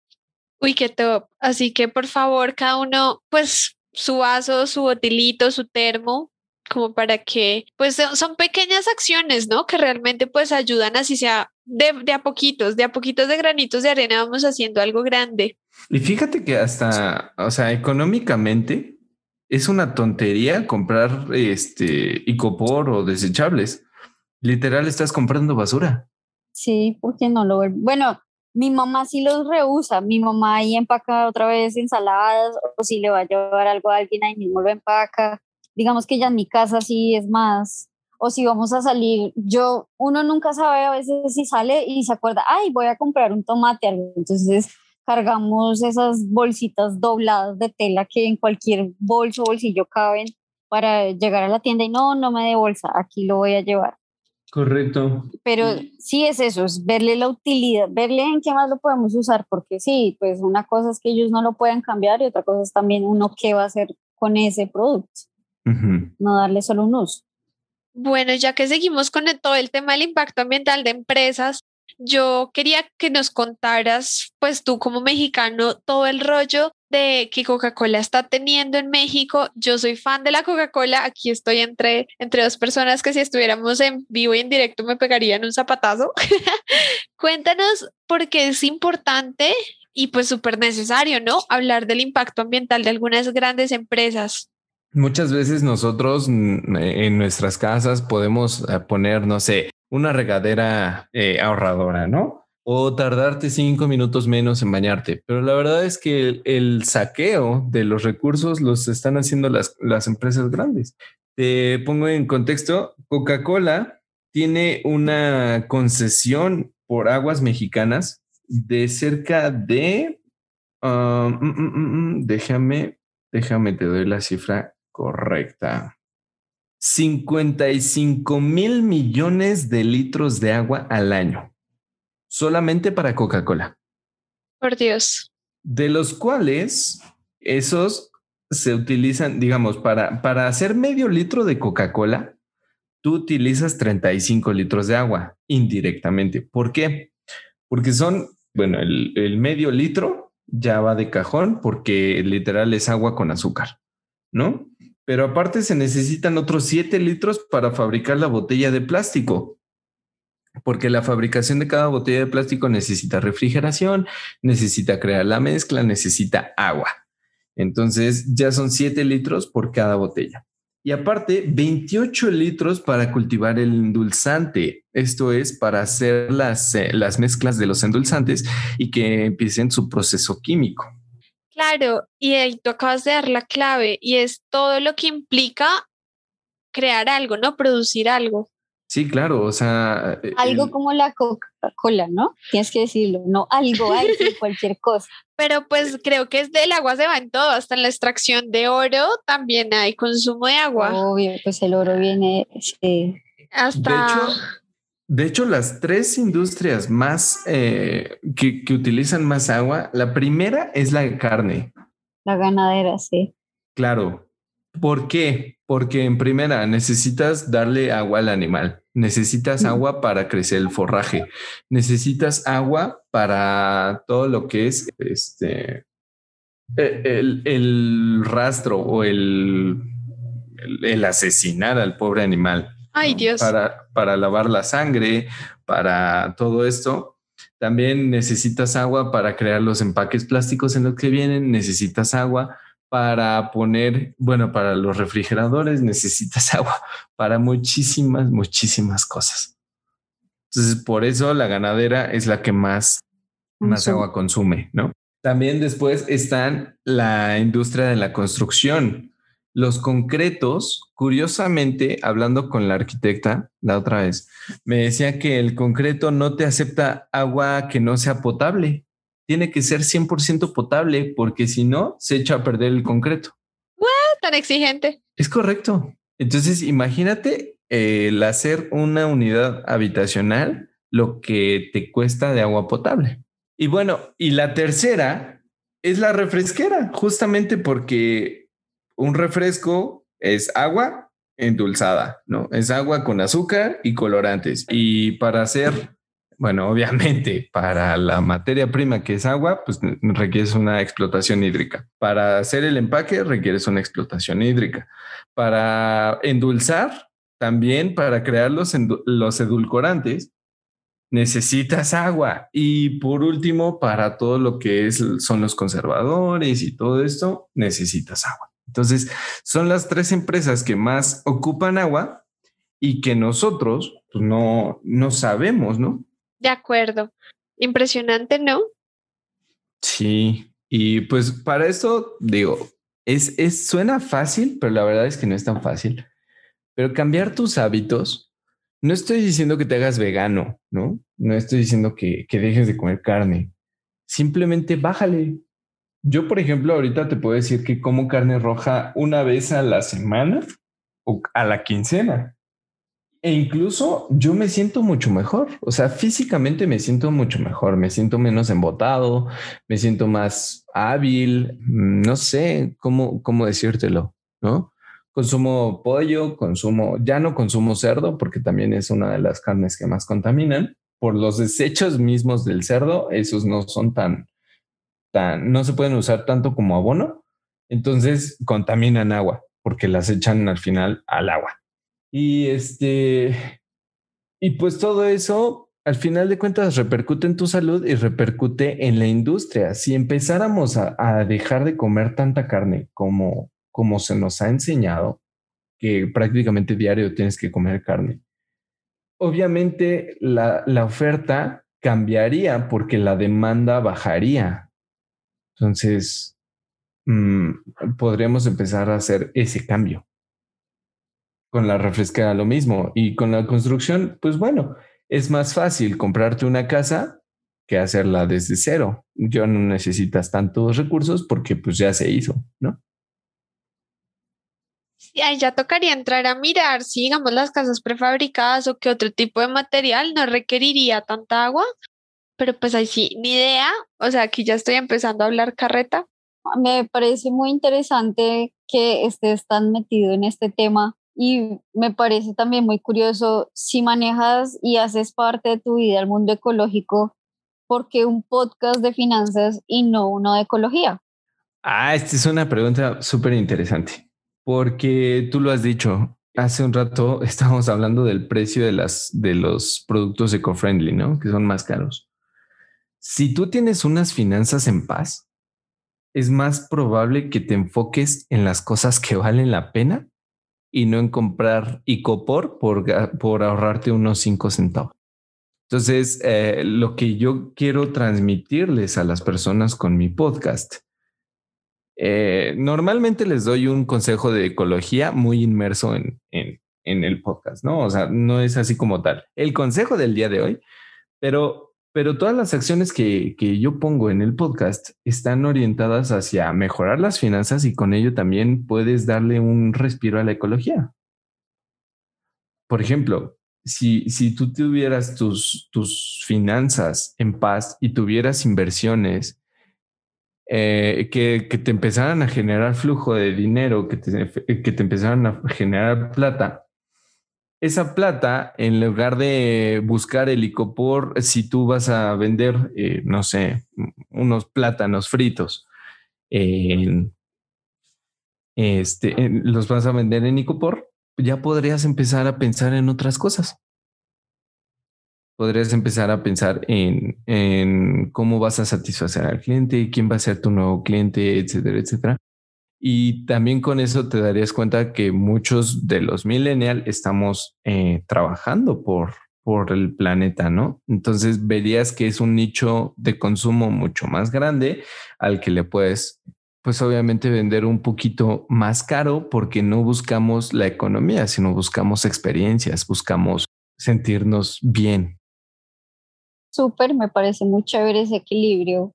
Uy, qué top. Así que por favor, cada uno, pues su vaso, su botilito, su termo, como para que, pues son pequeñas acciones, ¿no? Que realmente pues ayudan así sea de, de, a poquitos, de a poquitos de granitos de arena vamos haciendo algo grande. Y fíjate que hasta, o sea, económicamente es una tontería comprar este icopor o desechables. Literal, estás comprando basura. Sí, porque no lo Bueno, mi mamá sí los rehúsa. Mi mamá ahí empaca otra vez ensaladas o si le va a llevar algo a alguien ahí mismo lo empaca. Digamos que ya en mi casa sí es más. O si vamos a salir, yo, uno nunca sabe a veces si sale y se acuerda, ay, voy a comprar un tomate. Entonces cargamos esas bolsitas dobladas de tela que en cualquier bolso o bolsillo caben para llegar a la tienda y no, no me dé bolsa, aquí lo voy a llevar. Correcto. Pero sí es eso, es verle la utilidad, verle en qué más lo podemos usar, porque sí, pues una cosa es que ellos no lo pueden cambiar y otra cosa es también uno qué va a hacer con ese producto, no darle solo un uso. Bueno, ya que seguimos con todo el tema del impacto ambiental de empresas, yo quería que nos contaras, pues tú como mexicano, todo el rollo de que Coca-Cola está teniendo en México. Yo soy fan de la Coca-Cola. Aquí estoy entre, entre dos personas que si estuviéramos en vivo y en directo me pegarían un zapatazo. Cuéntanos por qué es importante y pues súper necesario, ¿no? Hablar del impacto ambiental de algunas grandes empresas. Muchas veces nosotros mm, en nuestras casas podemos eh, poner, no sé, una regadera eh, ahorradora, ¿no? O tardarte cinco minutos menos en bañarte. Pero la verdad es que el, saqueo de los recursos los están haciendo las, las empresas grandes. Te pongo en contexto, Coca-Cola tiene una concesión por aguas mexicanas de cerca de, um, mm, mm, déjame, déjame, te doy la cifra correcta. 55 mil millones de litros de agua al año, solamente para Coca-Cola. Por Dios. De los cuales esos se utilizan, digamos, para, para hacer medio litro de Coca-Cola, tú utilizas 35 litros de agua indirectamente. ¿Por qué? Porque son, bueno, el, el medio litro ya va de cajón porque literal es agua con azúcar, ¿no? Pero aparte se necesitan otros 7 litros para fabricar la botella de plástico, porque la fabricación de cada botella de plástico necesita refrigeración, necesita crear la mezcla, necesita agua. Entonces ya son 7 litros por cada botella. Y aparte, 28 litros para cultivar el endulzante. Esto es para hacer las, eh, las mezclas de los endulzantes y que empiecen su proceso químico. Claro, y ahí tú acabas de dar la clave y es todo lo que implica crear algo, ¿no? Producir algo. Sí, claro, o sea... Eh, algo como la Coca-Cola, ¿no? Tienes que decirlo, no algo, hay cualquier cosa. Pero pues creo que es del agua se va en todo, hasta en la extracción de oro también hay consumo de agua. Obvio, pues el oro viene... hasta... De hecho, las tres industrias más eh, que, utilizan más agua, la primera es la carne. La ganadera, sí. Claro. ¿Por qué? Porque en primera necesitas darle agua al animal, necesitas agua para crecer el forraje, necesitas agua para todo lo que es este e, el, rastro o el, el asesinar al pobre animal. Ay, Dios. Para, para lavar la sangre, para todo esto. También necesitas agua para crear los empaques plásticos en los que vienen, necesitas agua para poner, bueno, para los refrigeradores necesitas agua para muchísimas, muchísimas cosas. Entonces, por eso la ganadera es la que más, más agua consume, ¿no? También después están la industria de la construcción. Los concretos, curiosamente, hablando con la arquitecta la otra vez, me decía que el concreto no te acepta agua que no sea potable. Tiene que ser 100% potable porque si no, se echa a perder el concreto. ¿What? Tan exigente. Es correcto. Entonces, imagínate el hacer una unidad habitacional, lo que te cuesta de agua potable. Y bueno, y la tercera es la refresquera, justamente porque un refresco es agua endulzada, ¿no? Es agua con azúcar y colorantes. Y para hacer, bueno, obviamente, para la materia prima que es agua, pues requieres una explotación hídrica. Para hacer el empaque requieres una explotación hídrica. Para endulzar, también para crear los, los edulcorantes, necesitas agua. Y por último, para todo lo que es, son los conservadores y todo esto, necesitas agua. Entonces, son las tres empresas que más ocupan agua y que nosotros pues, no, no sabemos, ¿no? De acuerdo. Impresionante, ¿no? Sí, y pues para eso digo, es, es, suena fácil, pero la verdad es que no es tan fácil. Pero cambiar tus hábitos, no estoy diciendo que te hagas vegano, ¿no? No estoy diciendo que, que dejes de comer carne. Simplemente bájale. Yo, por ejemplo, ahorita te puedo decir que como carne roja una vez a la semana o a la quincena. E incluso yo me siento mucho mejor. O sea, físicamente me siento mucho mejor. Me siento menos embotado, me siento más hábil. No sé cómo, cómo decírtelo, ¿no? Consumo pollo, consumo, ya no consumo cerdo porque también es una de las carnes que más contaminan. Por los desechos mismos del cerdo, esos no son tan, no se pueden usar tanto como abono. Entonces contaminan agua porque las echan al final al agua. Y este, y pues todo eso al final de cuentas repercute en tu salud y repercute en la industria. Si empezáramos a, dejar de comer tanta carne como, como se nos ha enseñado, que prácticamente diario tienes que comer carne, obviamente la, la oferta cambiaría porque la demanda bajaría. Entonces, mm, podríamos empezar a hacer ese cambio con la refresca lo mismo. Y con la construcción, pues bueno, es más fácil comprarte una casa que hacerla desde cero. Yo no necesitas tantos recursos porque pues ya se hizo, ¿no? Y ya tocaría entrar a mirar si, digamos, las casas prefabricadas o qué otro tipo de material no requeriría tanta agua. Pero pues ahí sí, ni idea. O sea, aquí ya estoy empezando a hablar carreta. Me parece muy interesante que estés tan metido en este tema y me parece también muy curioso si manejas y haces parte de tu vida el mundo ecológico, ¿por qué un podcast de finanzas y no uno de ecología? Ah, esta es una pregunta súper interesante, porque tú lo has dicho. Hace un rato estábamos hablando del precio de, las, de los productos eco-friendly, ¿no? Que son más caros. Si tú tienes unas finanzas en paz, es más probable que te enfoques en las cosas que valen la pena y no en comprar Icopor por, por ahorrarte unos cinco centavos. Entonces, eh, lo que yo quiero transmitirles a las personas con mi podcast, eh, normalmente les doy un consejo de ecología muy inmerso en, en, en el podcast, ¿no? O sea, no es así como tal. El consejo del día de hoy, pero pero todas las acciones que, yo pongo en el podcast están orientadas hacia mejorar las finanzas y con ello también puedes darle un respiro a la ecología. Por ejemplo, si, si tú tuvieras tus, tus finanzas en paz y tuvieras inversiones eh, que, que, te empezaran a generar flujo de dinero, que que te empezaran a generar plata, esa plata, en lugar de buscar el icopor, si tú vas a vender, eh, no sé, unos plátanos fritos, este, los vas a vender en icopor, ya podrías empezar a pensar en otras cosas. Podrías empezar a pensar en, en cómo vas a satisfacer al cliente, quién va a ser tu nuevo cliente, etcétera, etcétera. Y también con eso te darías cuenta que muchos de los millennials estamos eh, trabajando por, por el planeta, ¿no? Entonces verías que es un nicho de consumo mucho más grande al que le puedes, pues obviamente vender un poquito más caro porque no buscamos la economía, sino buscamos experiencias, buscamos sentirnos bien. Súper, me parece muy chévere ese equilibrio.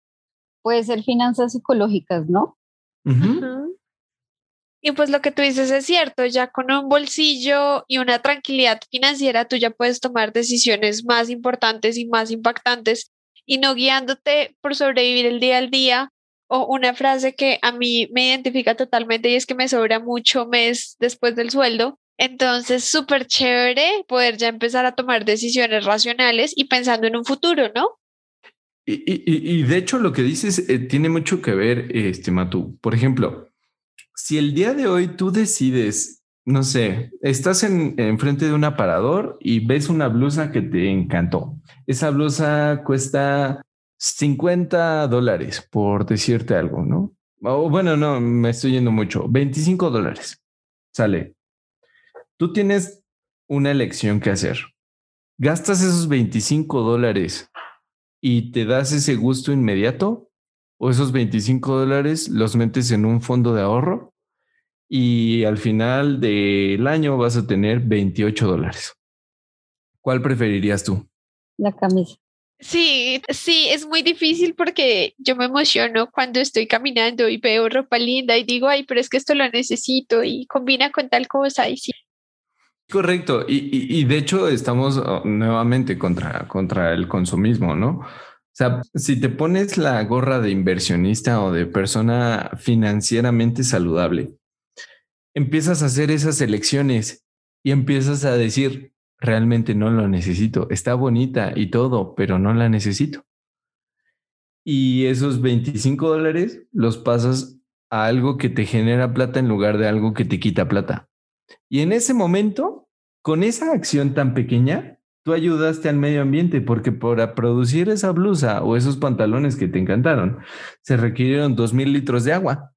Puede ser finanzas psicológicas, ¿no? Y pues lo que tú dices es cierto, ya con un bolsillo y una tranquilidad financiera tú ya puedes tomar decisiones más importantes y más impactantes y no guiándote por sobrevivir el día al día o una frase que a mí me identifica totalmente y es que me sobra mucho mes después del sueldo. Entonces, súper chévere poder ya empezar a tomar decisiones racionales y pensando en un futuro, ¿no? Y, y, de hecho lo que dices eh, tiene mucho que ver, este Matu. Por ejemplo, si el día de hoy tú decides, no sé, estás en, frente de un aparador y ves una blusa que te encantó. Esa blusa cuesta 50 dólares, por decirte algo, ¿no? Oh, bueno, no, me estoy yendo mucho. 25 dólares. Sale. Tú tienes una elección que hacer. ¿Gastas esos 25 dólares y te das ese gusto inmediato? ¿O esos 25 dólares los metes en un fondo de ahorro? Y al final del año vas a tener 28 dólares. ¿Cuál preferirías tú? La camisa. Sí, sí, es muy difícil porque yo me emociono cuando estoy caminando y veo ropa linda y digo, ay, pero es que esto lo necesito y combina con tal cosa y sí. Correcto. Y, y, de hecho estamos oh, nuevamente contra, contra el consumismo, ¿no? O sea, si te pones la gorra de inversionista o de persona financieramente saludable, empiezas a hacer esas elecciones y empiezas a decir, realmente no lo necesito. Está bonita y todo, pero no la necesito. Y esos 25 dólares los pasas a algo que te genera plata en lugar de algo que te quita plata. Y en ese momento, con esa acción tan pequeña, tú ayudaste al medio ambiente porque para producir esa blusa o esos pantalones que te encantaron, se requirieron dos mil litros de agua.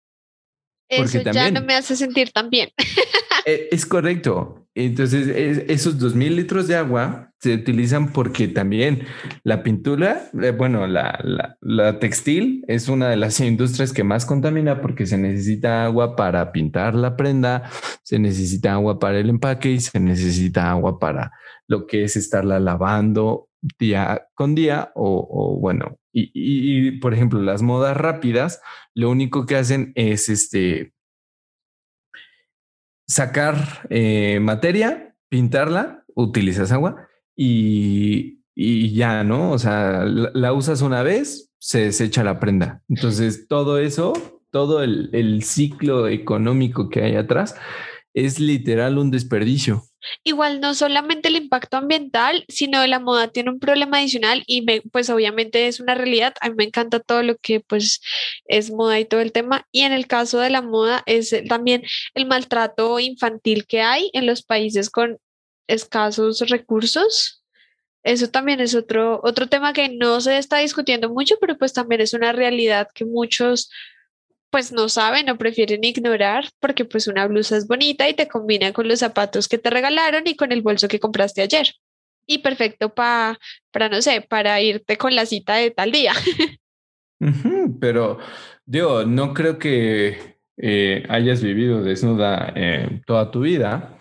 Eso ya no me hace sentir tan bien. Eh, es correcto. Entonces, esos dos mil litros de agua se utilizan porque también la pintura, eh, bueno, la, la, textil es una de las industrias que más contamina porque se necesita agua para pintar la prenda, se necesita agua para el empaque y se necesita agua para lo que es estarla lavando día con día o, bueno, y, por ejemplo, las modas rápidas, lo único que hacen es este sacar eh, materia, pintarla, utilizas agua y, y, ya, ¿no? O sea, la, usas una vez, se desecha la prenda. Entonces, todo eso, todo el, el ciclo económico que hay atrás es literal un desperdicio. Igual no solamente el impacto ambiental, sino la moda tiene un problema adicional y pues obviamente es una realidad. A mí me encanta todo lo que pues es moda y todo el tema. Y en el caso de la moda es también el maltrato infantil que hay en los países con escasos recursos. Eso también es otro, otro tema que no se está discutiendo mucho, pero pues también es una realidad que muchos pues no saben o prefieren ignorar porque pues una blusa es bonita y te combina con los zapatos que te regalaron y con el bolso que compraste ayer. Y perfecto para, para no sé, para irte con la cita de tal día. pero digo, no creo que eh, hayas vivido desnuda eh, toda tu vida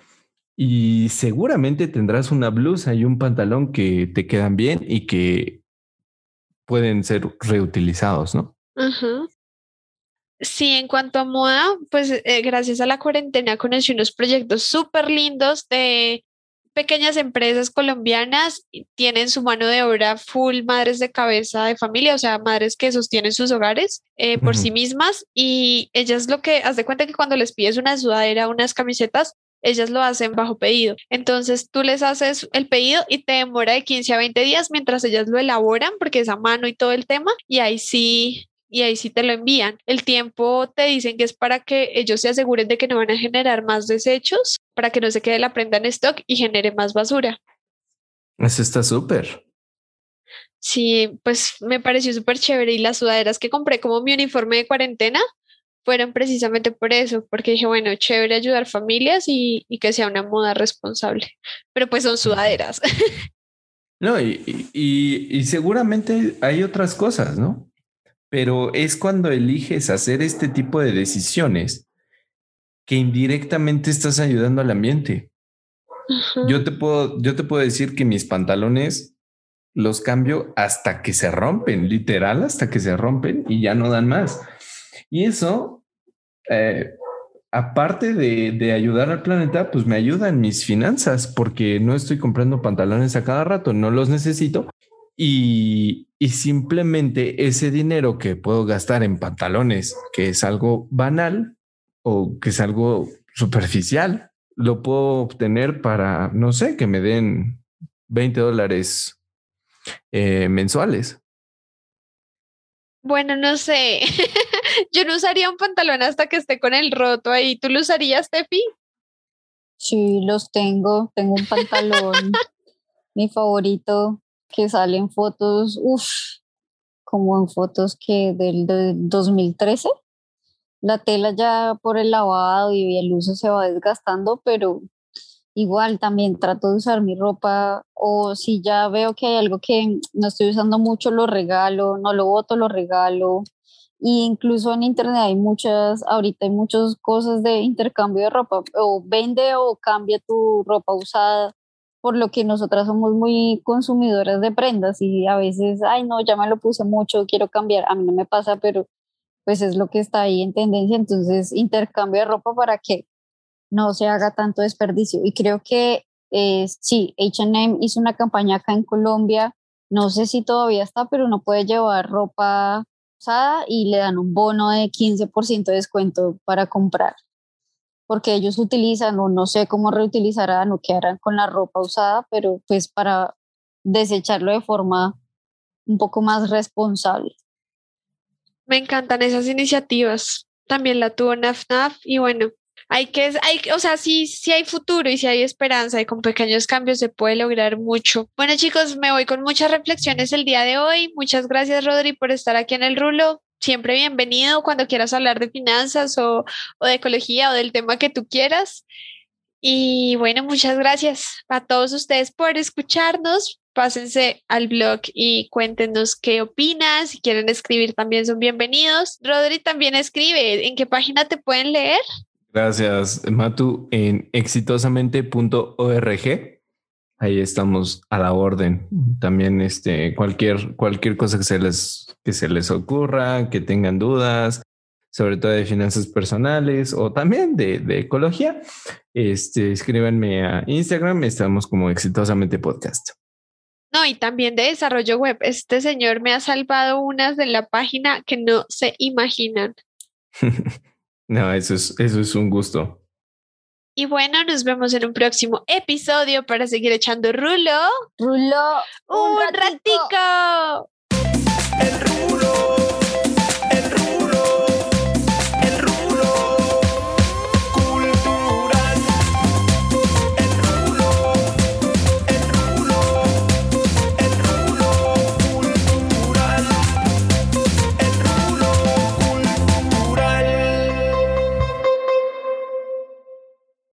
y seguramente tendrás una blusa y un pantalón que te quedan bien y que pueden ser reutilizados, ¿no? Ajá. Sí, en cuanto a moda, pues eh, gracias a la cuarentena conocí unos proyectos súper lindos de pequeñas empresas colombianas, tienen su mano de obra full madres de cabeza de familia, o sea, madres que sostienen sus hogares eh, por sí mismas y ellas lo que, haz de cuenta que cuando les pides una sudadera, unas camisetas, ellas lo hacen bajo pedido. Entonces tú les haces el pedido y te demora de 15 a 20 días mientras ellas lo elaboran porque es a mano y todo el tema y ahí sí y ahí sí te lo envían. El tiempo te dicen que es para que ellos se aseguren de que no van a generar más desechos, para que no se quede la prenda en stock y genere más basura. Eso está súper. Sí, pues me pareció súper chévere y las sudaderas que compré como mi uniforme de cuarentena fueron precisamente por eso, porque dije, bueno, chévere ayudar familias y, que sea una moda responsable, pero pues son sudaderas. No, y, y seguramente hay otras cosas, ¿no? Pero es cuando eliges hacer este tipo de decisiones que indirectamente estás ayudando al ambiente. Yo te puedo, yo te puedo decir que mis pantalones los cambio hasta que se rompen, literal, hasta que se rompen y ya no dan más. Y eso, eh, aparte de, de, ayudar al planeta, pues me ayuda en mis finanzas porque no estoy comprando pantalones a cada rato, no los necesito y, simplemente ese dinero que puedo gastar en pantalones, que es algo banal o que es algo superficial, lo puedo obtener para, no sé, que me den 20 dólares eh, mensuales. Bueno, no sé. Yo no usaría un pantalón hasta que esté con el roto ahí. ¿Tú lo usarías, Tefi? Sí, los tengo. Tengo un pantalón, mi favorito, que salen fotos, uff, como en fotos que del, 2013. la tela ya por el lavado y el uso se va desgastando, pero igual también trato de usar mi ropa o si ya veo que hay algo que no estoy usando mucho, lo regalo, no lo boto, lo regalo. Y incluso en internet hay muchas, ahorita hay muchas cosas de intercambio de ropa, o vende o cambia tu ropa usada, por lo que nosotras somos muy consumidoras de prendas y a veces, ay no, ya me lo puse mucho, quiero cambiar, a mí no me pasa, pero pues es lo que está ahí en tendencia, entonces intercambio de ropa para que no se haga tanto desperdicio. Y creo que eh, sí, HM hizo una campaña acá en Colombia, no sé si todavía está, pero uno puede llevar ropa usada y le dan un bono de 15% de descuento para comprar. Porque ellos utilizan, o no sé cómo reutilizarán o qué harán con la ropa usada, pero pues para desecharlo de forma un poco más responsable. Me encantan esas iniciativas. También la tuvo NAFNAF y bueno, hay que, hay, o sea, sí, sí hay futuro y sí hay esperanza y con pequeños cambios se puede lograr mucho. Bueno, chicos, me voy con muchas reflexiones el día de hoy. Muchas gracias, Rodri, por estar aquí en el rulo. Siempre bienvenido cuando quieras hablar de finanzas o, de ecología o del tema que tú quieras. Y bueno, muchas gracias a todos ustedes por escucharnos. Pásense al blog y cuéntenos qué opinas. Si quieren escribir, también son bienvenidos. Rodri también escribe. ¿En qué página te pueden leer? Gracias, Matu, en exitosamente.org. Ahí estamos a la orden. También este, cualquier, cualquier cosa que se, les, que se les ocurra, que tengan dudas, sobre todo de finanzas personales o también de, de ecología, este, escríbanme a Instagram. Estamos como exitosamente podcast. No, y también de desarrollo web. Este señor me ha salvado unas de la página que no se imaginan. No, eso es, eso es un gusto. Y bueno, nos vemos en un próximo episodio para seguir echando rulo. Rulo. Un, ratico. El rulo.